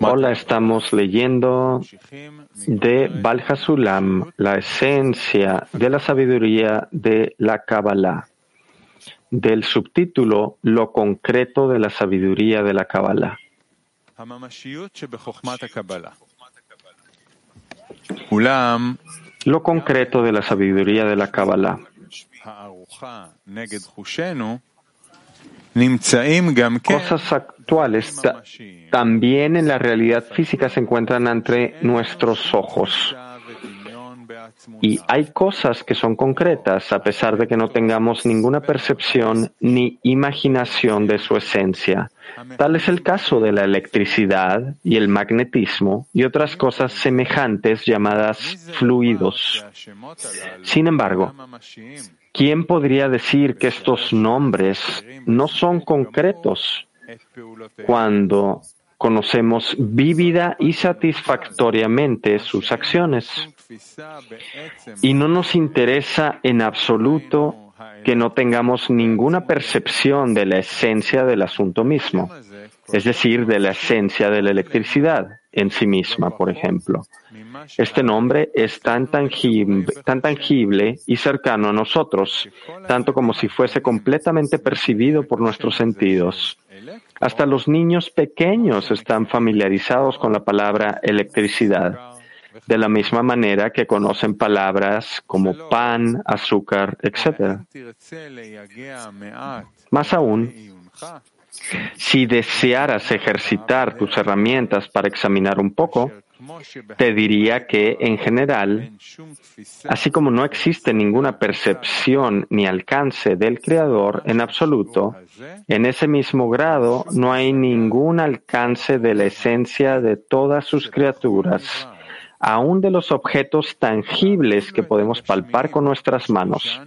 Hola, estamos leyendo de Bal Hasulam, la esencia de la sabiduría de la Kabbalah, del subtítulo Lo concreto de la sabiduría de la Kabbalah. Lo concreto de la sabiduría de la Kabbalah. Cosas actuales también en la realidad física se encuentran entre nuestros ojos. Y hay cosas que son concretas a pesar de que no tengamos ninguna percepción ni imaginación de su esencia. Tal es el caso de la electricidad y el magnetismo y otras cosas semejantes llamadas fluidos. Sin embargo, ¿quién podría decir que estos nombres no son concretos cuando conocemos vívida y satisfactoriamente sus acciones? Y no nos interesa en absoluto que no tengamos ninguna percepción de la esencia del asunto mismo, es decir, de la esencia de la electricidad en sí misma, por ejemplo. Este nombre es tan tangible, tan tangible y cercano a nosotros, tanto como si fuese completamente percibido por nuestros sentidos. Hasta los niños pequeños están familiarizados con la palabra electricidad de la misma manera que conocen palabras como pan, azúcar, etc. Más aún, si desearas ejercitar tus herramientas para examinar un poco, te diría que, en general, así como no existe ninguna percepción ni alcance del Creador en absoluto, en ese mismo grado no hay ningún alcance de la esencia de todas sus criaturas aún de los objetos tangibles que podemos palpar con nuestras manos.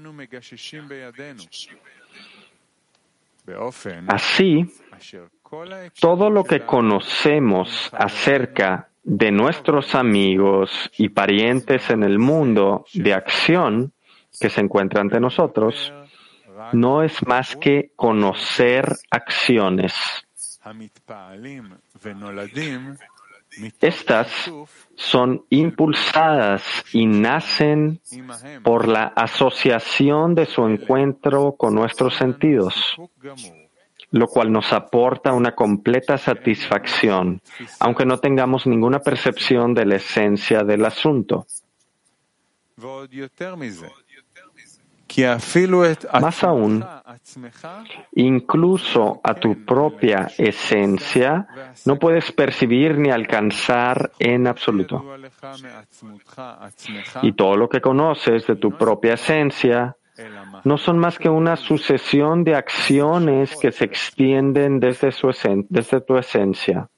Así, todo lo que conocemos acerca de nuestros amigos y parientes en el mundo de acción que se encuentra ante nosotros, no es más que conocer acciones. Estas son impulsadas y nacen por la asociación de su encuentro con nuestros sentidos, lo cual nos aporta una completa satisfacción, aunque no tengamos ninguna percepción de la esencia del asunto. Más aún, incluso a tu propia esencia no puedes percibir ni alcanzar en absoluto. Y todo lo que conoces de tu propia esencia no son más que una sucesión de acciones que se extienden desde, su desde tu esencia.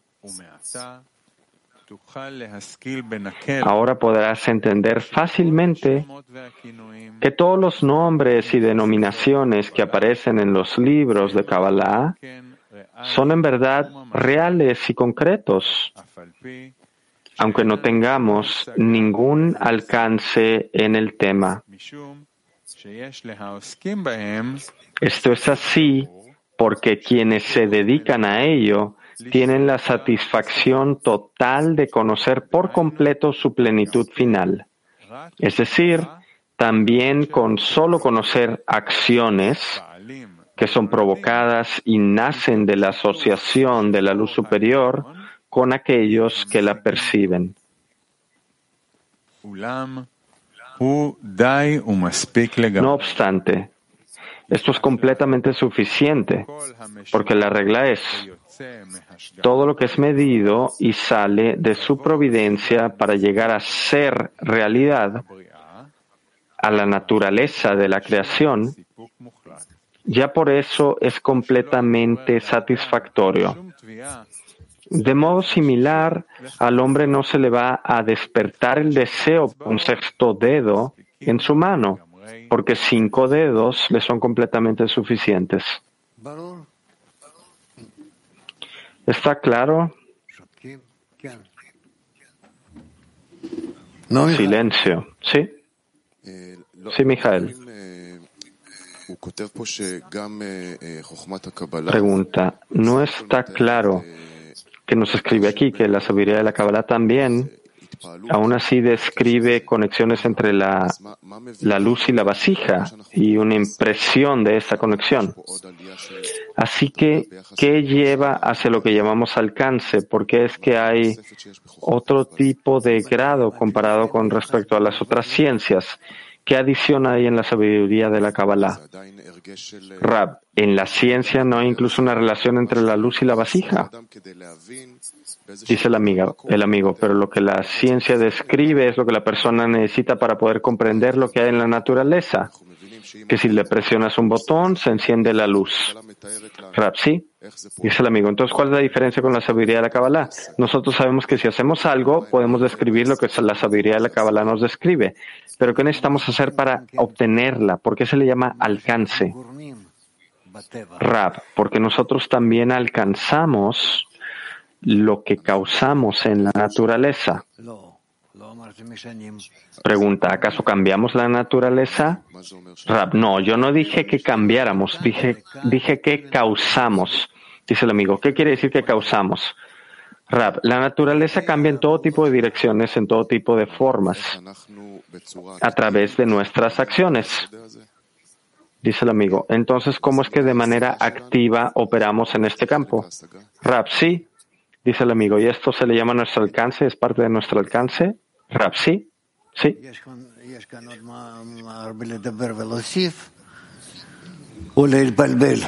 Ahora podrás entender fácilmente que todos los nombres y denominaciones que aparecen en los libros de Kabbalah son en verdad reales y concretos, aunque no tengamos ningún alcance en el tema. Esto es así porque quienes se dedican a ello tienen la satisfacción total de conocer por completo su plenitud final. Es decir, también con solo conocer acciones que son provocadas y nacen de la asociación de la luz superior con aquellos que la perciben. No obstante, esto es completamente suficiente, porque la regla es, todo lo que es medido y sale de su providencia para llegar a ser realidad, a la naturaleza de la creación, ya por eso es completamente satisfactorio. De modo similar, al hombre no se le va a despertar el deseo un sexto dedo en su mano, porque cinco dedos le son completamente suficientes. ¿Está claro? Silencio. ¿Sí? Sí, Mijael. Pregunta, ¿no está claro que nos escribe aquí que la sabiduría de la Kabbalah también Aún así describe conexiones entre la, luz y la vasija y una impresión de esa conexión. Así que, ¿qué lleva hacia lo que llamamos alcance? Porque es que hay otro tipo de grado comparado con respecto a las otras ciencias. ¿Qué adición hay en la sabiduría de la Kabbalah? Rab, en la ciencia no hay incluso una relación entre la luz y la vasija. Dice el amigo, el amigo, pero lo que la ciencia describe es lo que la persona necesita para poder comprender lo que hay en la naturaleza. Que si le presionas un botón, se enciende la luz. Rab, sí. Dice el amigo. Entonces, ¿cuál es la diferencia con la sabiduría de la Kabbalah? Nosotros sabemos que si hacemos algo, podemos describir lo que la sabiduría de la Kabbalah nos describe. Pero ¿qué necesitamos hacer para obtenerla? ¿Por qué se le llama alcance? Rab, porque nosotros también alcanzamos lo que causamos en la naturaleza. Pregunta, ¿acaso cambiamos la naturaleza? Rab, no, yo no dije que cambiáramos, dije, dije que causamos. Dice el amigo, ¿qué quiere decir que causamos? Rab, la naturaleza cambia en todo tipo de direcciones, en todo tipo de formas, a través de nuestras acciones. Dice el amigo, entonces, ¿cómo es que de manera activa operamos en este campo? Rab, sí, Dice el amigo, ¿y esto se le llama nuestro alcance? ¿Es parte de nuestro alcance? Rap, sí. Sí.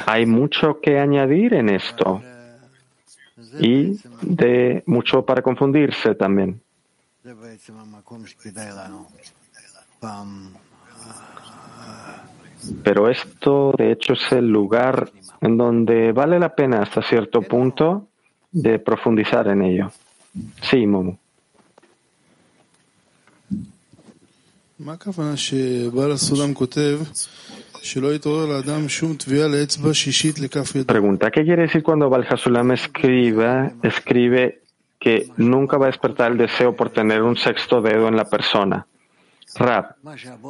Hay mucho que añadir en esto y de mucho para confundirse también. Pero esto, de hecho, es el lugar en donde vale la pena hasta cierto punto de profundizar en ello. Sí, Momo. Pregunta, ¿qué quiere decir cuando Baljasulam escribe, escribe que nunca va a despertar el deseo por tener un sexto dedo en la persona? Rap,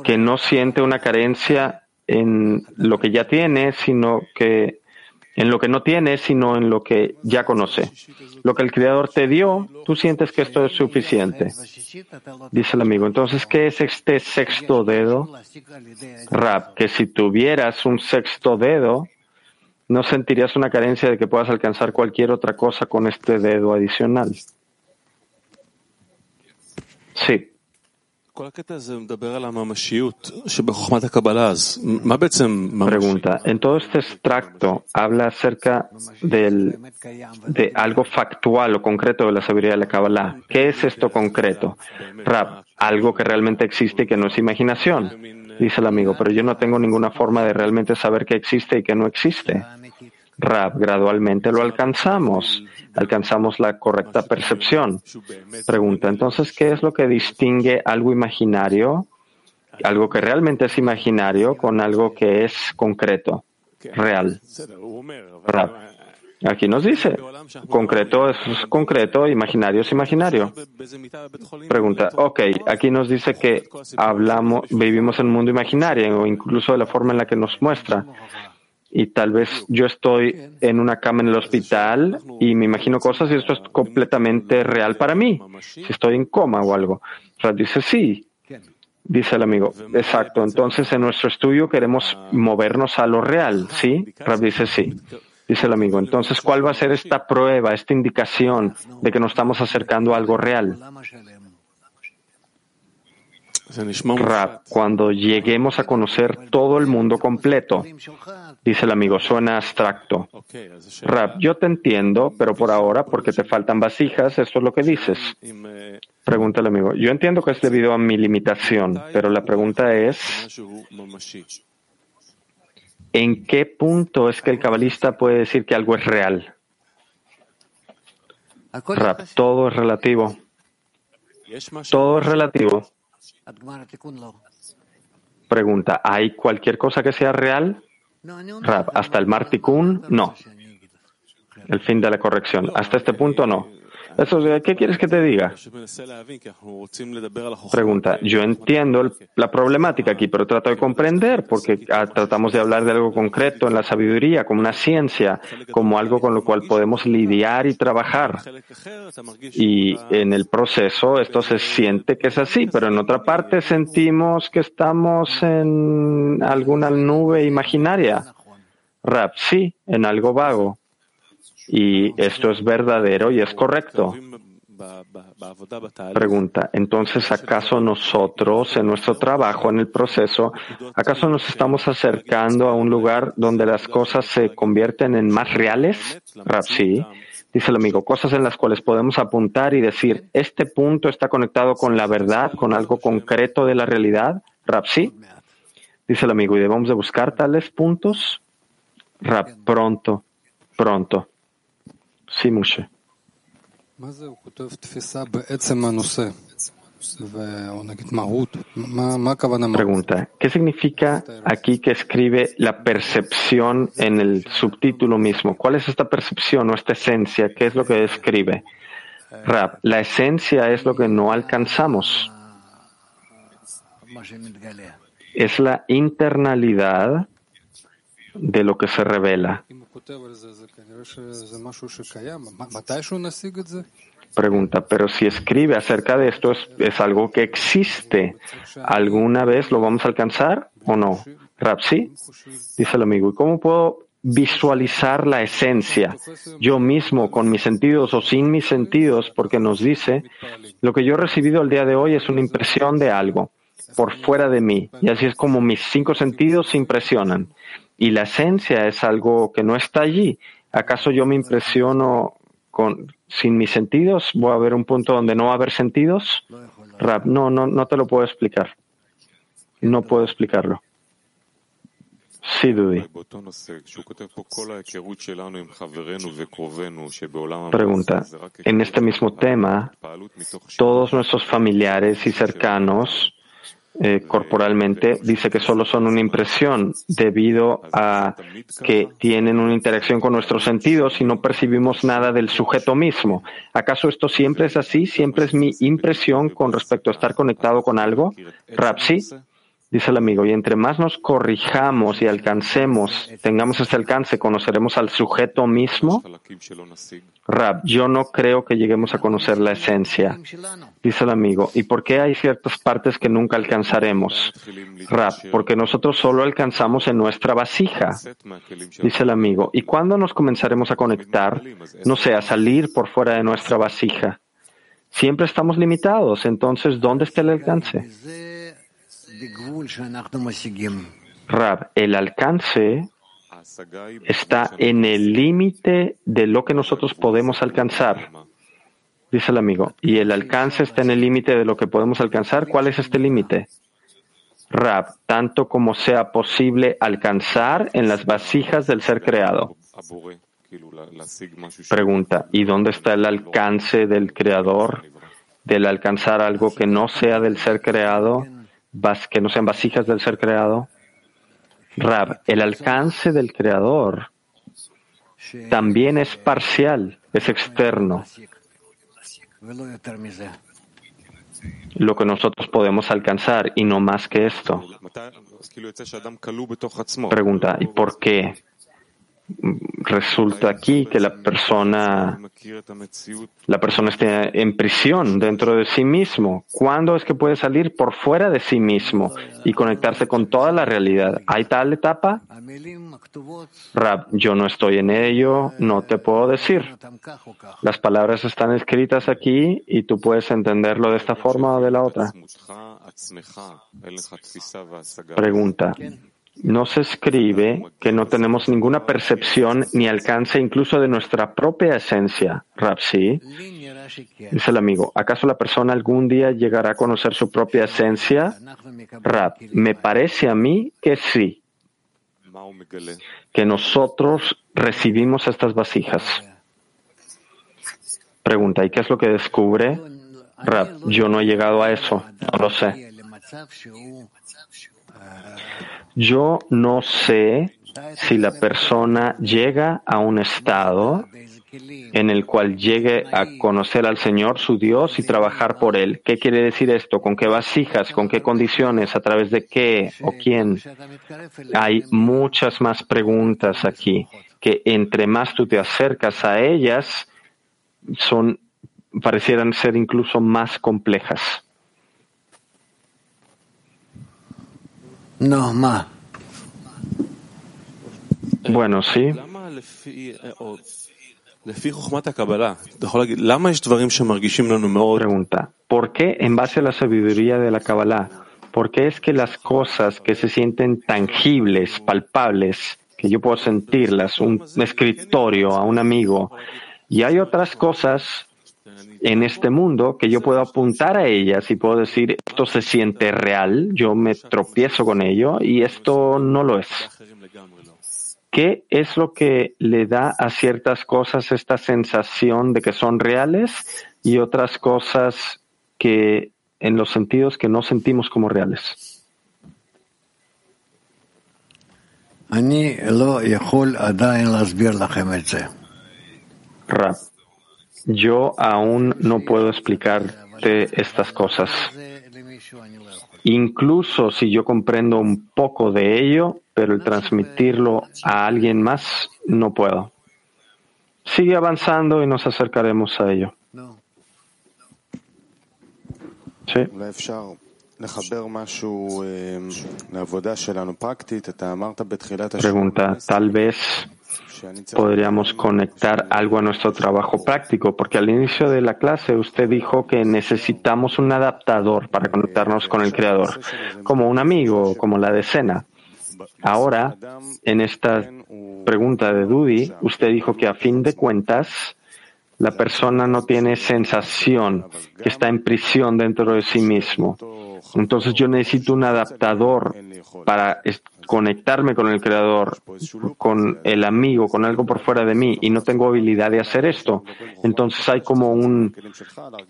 que no siente una carencia en lo que ya tiene, sino que en lo que no tienes, sino en lo que ya conoce. Lo que el Creador te dio, tú sientes que esto es suficiente. Dice el amigo. Entonces, ¿qué es este sexto dedo? Rap, que si tuvieras un sexto dedo, no sentirías una carencia de que puedas alcanzar cualquier otra cosa con este dedo adicional. Sí. Pregunta, en todo este extracto habla acerca del, de algo factual o concreto de la sabiduría de la Kabbalah. ¿Qué es esto concreto? Rab, algo que realmente existe y que no es imaginación, dice el amigo, pero yo no tengo ninguna forma de realmente saber qué existe y qué no existe. Rab, gradualmente lo alcanzamos alcanzamos la correcta percepción. Pregunta, entonces, ¿qué es lo que distingue algo imaginario, algo que realmente es imaginario, con algo que es concreto, real? Aquí nos dice, concreto es concreto, imaginario es imaginario. Pregunta, ok, aquí nos dice que hablamos, vivimos en un mundo imaginario, o incluso de la forma en la que nos muestra y tal vez yo estoy en una cama en el hospital y me imagino cosas y esto es completamente real para mí, si estoy en coma o algo. Rab dice sí, dice el amigo. Exacto, entonces en nuestro estudio queremos movernos a lo real, ¿sí? Rab dice sí. Dice el amigo, entonces, ¿cuál va a ser esta prueba, esta indicación de que nos estamos acercando a algo real? Rab, cuando lleguemos a conocer todo el mundo completo, dice el amigo, suena abstracto. Rab, yo te entiendo, pero por ahora, porque te faltan vasijas, esto es lo que dices. Pregunta el amigo, yo entiendo que es debido a mi limitación, pero la pregunta es, ¿en qué punto es que el cabalista puede decir que algo es real? Rab, todo es relativo. Todo es relativo. Pregunta, ¿hay cualquier cosa que sea real? Rab, hasta el Martikun, no. El fin de la corrección. Hasta este punto, no. ¿Qué quieres que te diga? Pregunta. Yo entiendo la problemática aquí, pero trato de comprender porque ah, tratamos de hablar de algo concreto en la sabiduría, como una ciencia, como algo con lo cual podemos lidiar y trabajar. Y en el proceso esto se siente que es así, pero en otra parte sentimos que estamos en alguna nube imaginaria. Rap, sí, en algo vago. Y esto es verdadero y es correcto. Pregunta, entonces, ¿acaso nosotros en nuestro trabajo, en el proceso, acaso nos estamos acercando a un lugar donde las cosas se convierten en más reales? sí. Dice el amigo, cosas en las cuales podemos apuntar y decir, este punto está conectado con la verdad, con algo concreto de la realidad. sí. Dice el amigo, y debemos de buscar tales puntos. Rap, pronto, pronto. Sí, Mushe. Pregunta, ¿qué significa aquí que escribe la percepción en el subtítulo mismo? ¿Cuál es esta percepción o esta esencia? ¿Qué es lo que escribe? Rap, la esencia es lo que no alcanzamos. Es la internalidad de lo que se revela. Pregunta, pero si escribe acerca de esto, ¿es, algo que existe? ¿Alguna vez lo vamos a alcanzar o no? Rapsi, dice el amigo, ¿y cómo puedo visualizar la esencia yo mismo con mis sentidos o sin mis sentidos? Porque nos dice, lo que yo he recibido el día de hoy es una impresión de algo por fuera de mí. Y así es como mis cinco sentidos se impresionan y la esencia es algo que no está allí. ¿Acaso yo me impresiono con, sin mis sentidos? ¿Voy a ver un punto donde no va a haber sentidos? No, no, no te lo puedo explicar. No puedo explicarlo. Sí, Dudy. Pregunta. En este mismo tema, todos nuestros familiares y cercanos eh, corporalmente, dice que solo son una impresión debido a que tienen una interacción con nuestros sentidos y no percibimos nada del sujeto mismo. ¿Acaso esto siempre es así? ¿Siempre es mi impresión con respecto a estar conectado con algo? Rapsi, Dice el amigo, y entre más nos corrijamos y alcancemos, tengamos este alcance, conoceremos al sujeto mismo. Rab, yo no creo que lleguemos a conocer la esencia. Dice el amigo, ¿y por qué hay ciertas partes que nunca alcanzaremos? Rab, porque nosotros solo alcanzamos en nuestra vasija. Dice el amigo, ¿y cuándo nos comenzaremos a conectar? No sé, a salir por fuera de nuestra vasija. Siempre estamos limitados, entonces, ¿dónde está el alcance? Rab, el alcance está en el límite de lo que nosotros podemos alcanzar. Dice el amigo, y el alcance está en el límite de lo que podemos alcanzar. ¿Cuál es este límite? Rab, tanto como sea posible alcanzar en las vasijas del ser creado. Pregunta, ¿y dónde está el alcance del creador del alcanzar algo que no sea del ser creado? Que no sean vasijas del ser creado. Rab, el alcance del creador también es parcial, es externo. Lo que nosotros podemos alcanzar y no más que esto. Pregunta, ¿y por qué? Resulta aquí que la persona, la persona esté en prisión dentro de sí mismo. ¿Cuándo es que puede salir por fuera de sí mismo y conectarse con toda la realidad? ¿Hay tal etapa? Rab, yo no estoy en ello, no te puedo decir. Las palabras están escritas aquí y tú puedes entenderlo de esta forma o de la otra. Pregunta no se escribe que no tenemos ninguna percepción ni alcance incluso de nuestra propia esencia. Rapsi, dice el amigo, ¿acaso la persona algún día llegará a conocer su propia esencia? Rap, me parece a mí que sí, que nosotros recibimos estas vasijas. Pregunta, ¿y qué es lo que descubre? Rap, yo no he llegado a eso, no lo sé. Yo no sé si la persona llega a un estado en el cual llegue a conocer al Señor, su Dios, y trabajar por Él. ¿Qué quiere decir esto? ¿Con qué vasijas? ¿Con qué condiciones? ¿A través de qué o quién? Hay muchas más preguntas aquí, que entre más tú te acercas a ellas, son, parecieran ser incluso más complejas. No, más. Bueno, sí. Pregunta, ¿por qué en base a la sabiduría de la Kabbalah, por qué es que las cosas que se sienten tangibles, palpables, que yo puedo sentirlas, un escritorio, a un amigo, y hay otras cosas en este mundo que yo puedo apuntar a ellas y puedo decir, esto se siente real, yo me tropiezo con ello y esto no lo es. ¿Qué es lo que le da a ciertas cosas esta sensación de que son reales y otras cosas que en los sentidos que no sentimos como reales? Rap, yo aún no puedo explicarte estas cosas. Incluso si yo comprendo un poco de ello, pero el transmitirlo a alguien más no puedo. Sigue avanzando y nos acercaremos a ello. Sí. Pregunta, tal vez podríamos conectar algo a nuestro trabajo práctico, porque al inicio de la clase usted dijo que necesitamos un adaptador para conectarnos con el Creador, como un amigo, como la decena. Ahora, en esta pregunta de Dudi, usted dijo que a fin de cuentas, la persona no tiene sensación que está en prisión dentro de sí mismo. Entonces yo necesito un adaptador para conectarme con el creador, con el amigo, con algo por fuera de mí y no tengo habilidad de hacer esto. Entonces hay como un,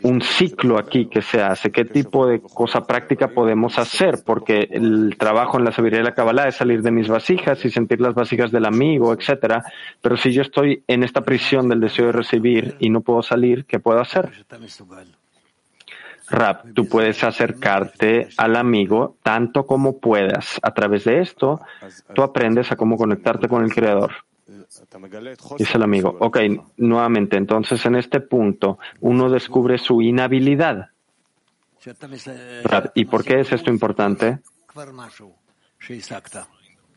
un ciclo aquí que se hace. ¿Qué tipo de cosa práctica podemos hacer? Porque el trabajo en la sabiduría de la Kabbalah es salir de mis vasijas y sentir las vasijas del amigo, etcétera. Pero si yo estoy en esta prisión del deseo de recibir y no puedo salir, ¿qué puedo hacer? Rap, tú puedes acercarte al amigo tanto como puedas. A través de esto, tú aprendes a cómo conectarte con el Creador. Dice el amigo. Ok, nuevamente, entonces en este punto uno descubre su inhabilidad. ¿Y por qué es esto importante?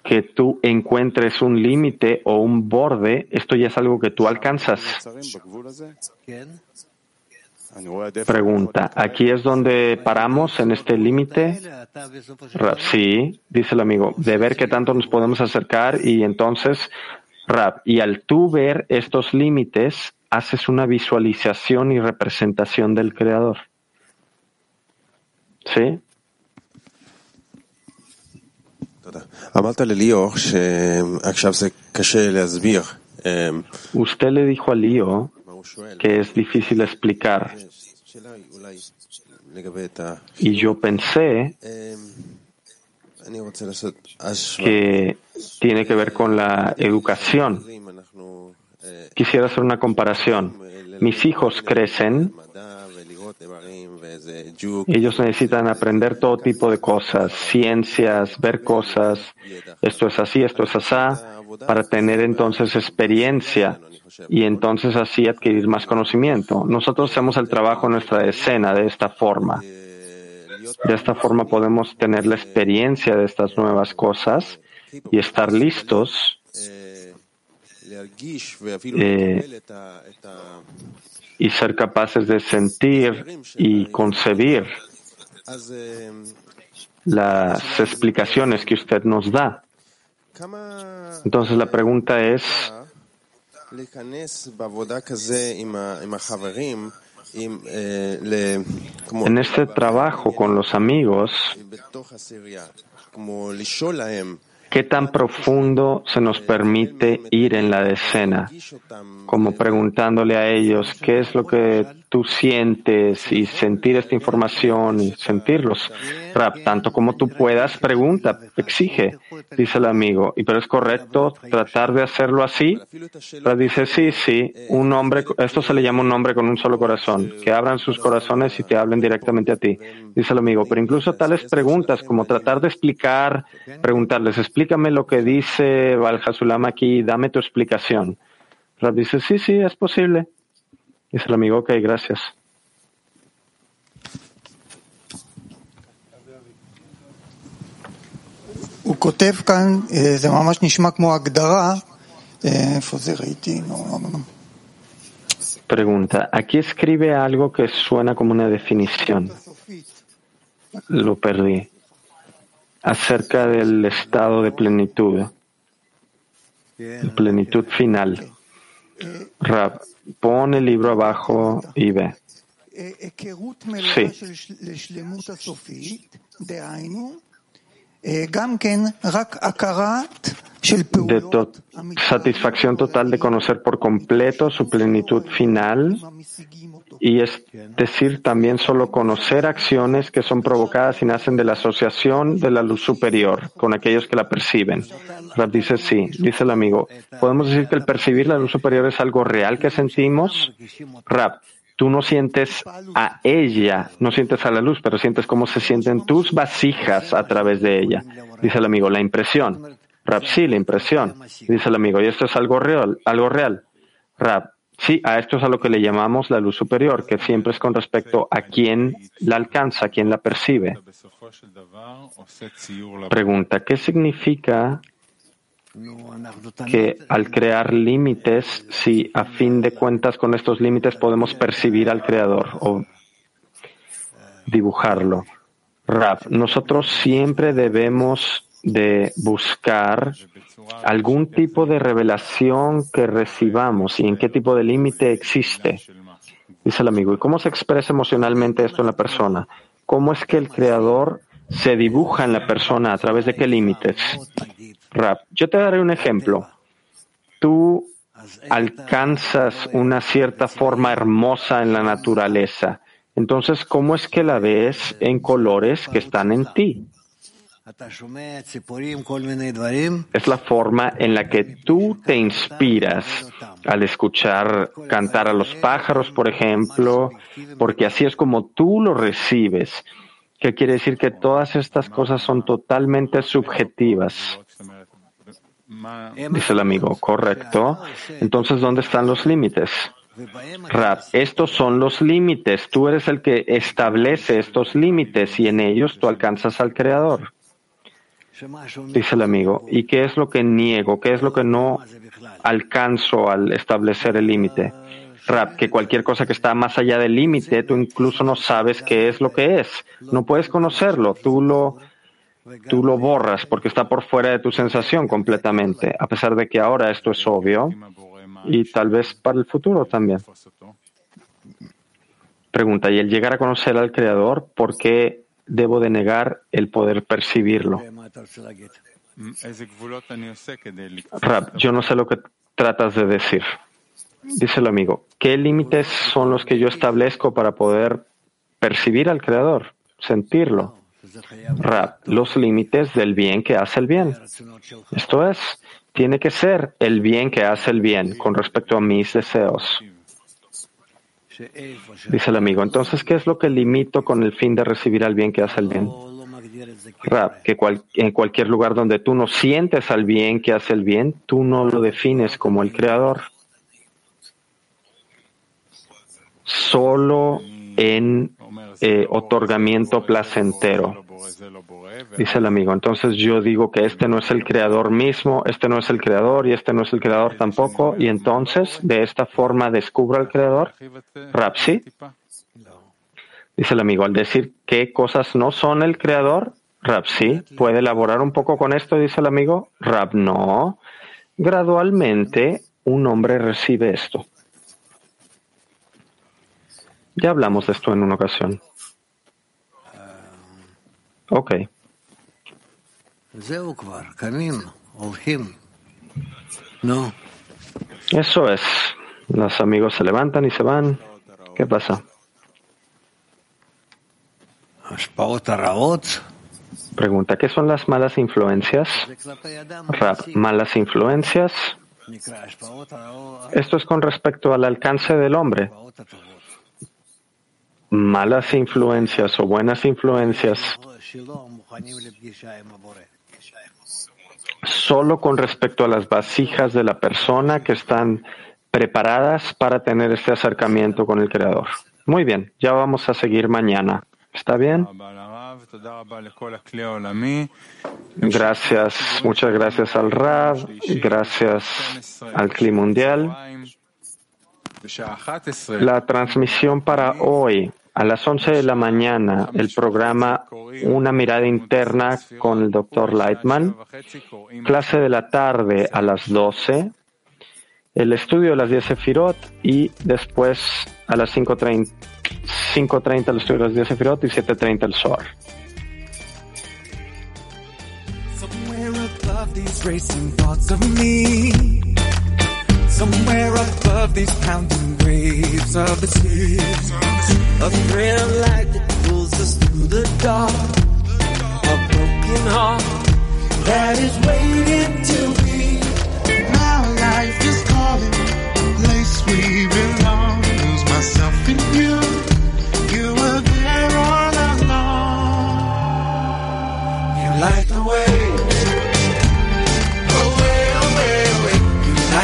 Que tú encuentres un límite o un borde, esto ya es algo que tú alcanzas. Pregunta, ¿aquí es donde paramos en este límite? Sí, dice el amigo, de ver qué tanto nos podemos acercar y entonces, Rap, y al tú ver estos límites, haces una visualización y representación del creador. ¿Sí? Usted le dijo a Lío que es difícil explicar. Y yo pensé que tiene que ver con la educación. Quisiera hacer una comparación. Mis hijos crecen, ellos necesitan aprender todo tipo de cosas, ciencias, ver cosas, esto es así, esto es así, para tener entonces experiencia y entonces así adquirir más conocimiento. Nosotros hacemos el trabajo en nuestra escena de esta forma. De esta forma podemos tener la experiencia de estas nuevas cosas y estar listos eh, y ser capaces de sentir y concebir las explicaciones que usted nos da. Entonces la pregunta es, en este trabajo con los amigos, ¿qué tan profundo se nos permite ir en la decena? Como preguntándole a ellos, ¿qué es lo que tú sientes y sentir esta información y sentirlos. Rap, tanto como tú puedas, pregunta, exige, dice el amigo. ¿Y pero es correcto tratar de hacerlo así? Rap dice, sí, sí, un hombre, esto se le llama un hombre con un solo corazón, que abran sus corazones y te hablen directamente a ti, dice el amigo. Pero incluso tales preguntas como tratar de explicar, preguntarles, explícame lo que dice Valhasulam aquí, dame tu explicación. Rap dice, sí, sí, es posible. Dice el amigo, ok, gracias. Pregunta, aquí escribe algo que suena como una definición. Lo perdí. Acerca del estado de plenitud. Plenitud final. Rab, pon el libro abajo y ve. Sí. De satisfacción total de conocer por completo su plenitud final y es decir, también solo conocer acciones que son provocadas y nacen de la asociación de la luz superior con aquellos que la perciben. Rab dice sí, dice el amigo. ¿Podemos decir que el percibir la luz superior es algo real que sentimos? Rab, tú no sientes a ella, no sientes a la luz, pero sientes cómo se sienten tus vasijas a través de ella. Dice el amigo, la impresión. Rab, sí, la impresión. Dice el amigo, y esto es algo real, algo real. Rab, Sí, a esto es a lo que le llamamos la luz superior, que siempre es con respecto a quién la alcanza, a quién la percibe. Pregunta, ¿qué significa que al crear límites, si a fin de cuentas con estos límites podemos percibir al Creador o dibujarlo? Rap, nosotros siempre debemos de buscar algún tipo de revelación que recibamos y en qué tipo de límite existe. Dice el amigo, ¿y cómo se expresa emocionalmente esto en la persona? ¿Cómo es que el creador se dibuja en la persona a través de qué límites? Yo te daré un ejemplo. Tú alcanzas una cierta forma hermosa en la naturaleza. Entonces, ¿cómo es que la ves en colores que están en ti? Es la forma en la que tú te inspiras al escuchar cantar a los pájaros, por ejemplo, porque así es como tú lo recibes. ¿Qué quiere decir que todas estas cosas son totalmente subjetivas. Dice el amigo, correcto. Entonces, ¿dónde están los límites? Rap, estos son los límites. Tú eres el que establece estos límites y en ellos tú alcanzas al Creador. Dice el amigo, ¿y qué es lo que niego? ¿Qué es lo que no alcanzo al establecer el límite? Rap, que cualquier cosa que está más allá del límite, tú incluso no sabes qué es lo que es. No puedes conocerlo, tú lo, tú lo borras porque está por fuera de tu sensación completamente, a pesar de que ahora esto es obvio y tal vez para el futuro también. Pregunta, ¿y el llegar a conocer al Creador, por qué debo de negar el poder percibirlo? Rab, yo no sé lo que tratas de decir. Dice el amigo, ¿qué límites son los que yo establezco para poder percibir al Creador, sentirlo? Rab, los límites del bien que hace el bien. Esto es, tiene que ser el bien que hace el bien con respecto a mis deseos. Dice el amigo, entonces, ¿qué es lo que limito con el fin de recibir al bien que hace el bien? Rab, que en cualquier lugar donde tú no sientes al bien que hace el bien, tú no lo defines como el creador. Solo en eh, otorgamiento placentero. Dice el amigo. Entonces yo digo que este no es el creador mismo, este no es el creador y este no es el creador tampoco. Y entonces de esta forma descubro al creador. Rapsi. Dice el amigo, al decir qué cosas no son el creador, Rab sí, puede elaborar un poco con esto, dice el amigo. Rab no. Gradualmente un hombre recibe esto. Ya hablamos de esto en una ocasión. Ok. Eso es. Los amigos se levantan y se van. ¿Qué pasa? Pregunta, ¿qué son las malas influencias? malas influencias. Esto es con respecto al alcance del hombre. Malas influencias o buenas influencias solo con respecto a las vasijas de la persona que están preparadas para tener este acercamiento con el Creador. Muy bien, ya vamos a seguir mañana. ¿Está bien? Gracias, muchas gracias al Rab, gracias al Cli Mundial. La transmisión para hoy a las 11 de la mañana, el programa Una mirada interna con el Dr. Lightman. Clase de la tarde a las 12. El estudio de las 10 Sefirot y después a las 5.30 5.30 el estudio de las 10 Sefirot y 7.30 el Zohar. Somewhere above these pounding waves of the tears. A of light that pulls us through the dark. A broken heart that is waiting to be. My life is calling, place we belong. Lose myself in. You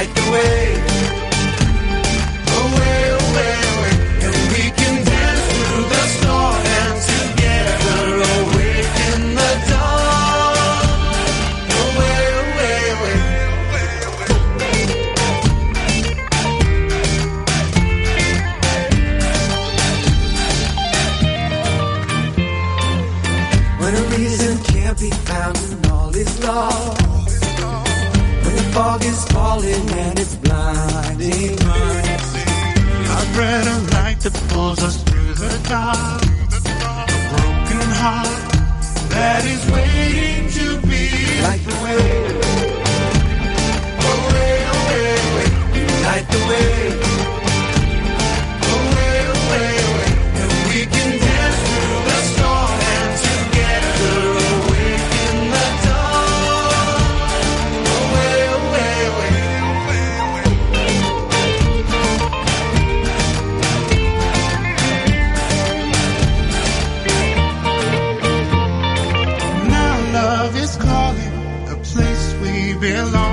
light the way. belong.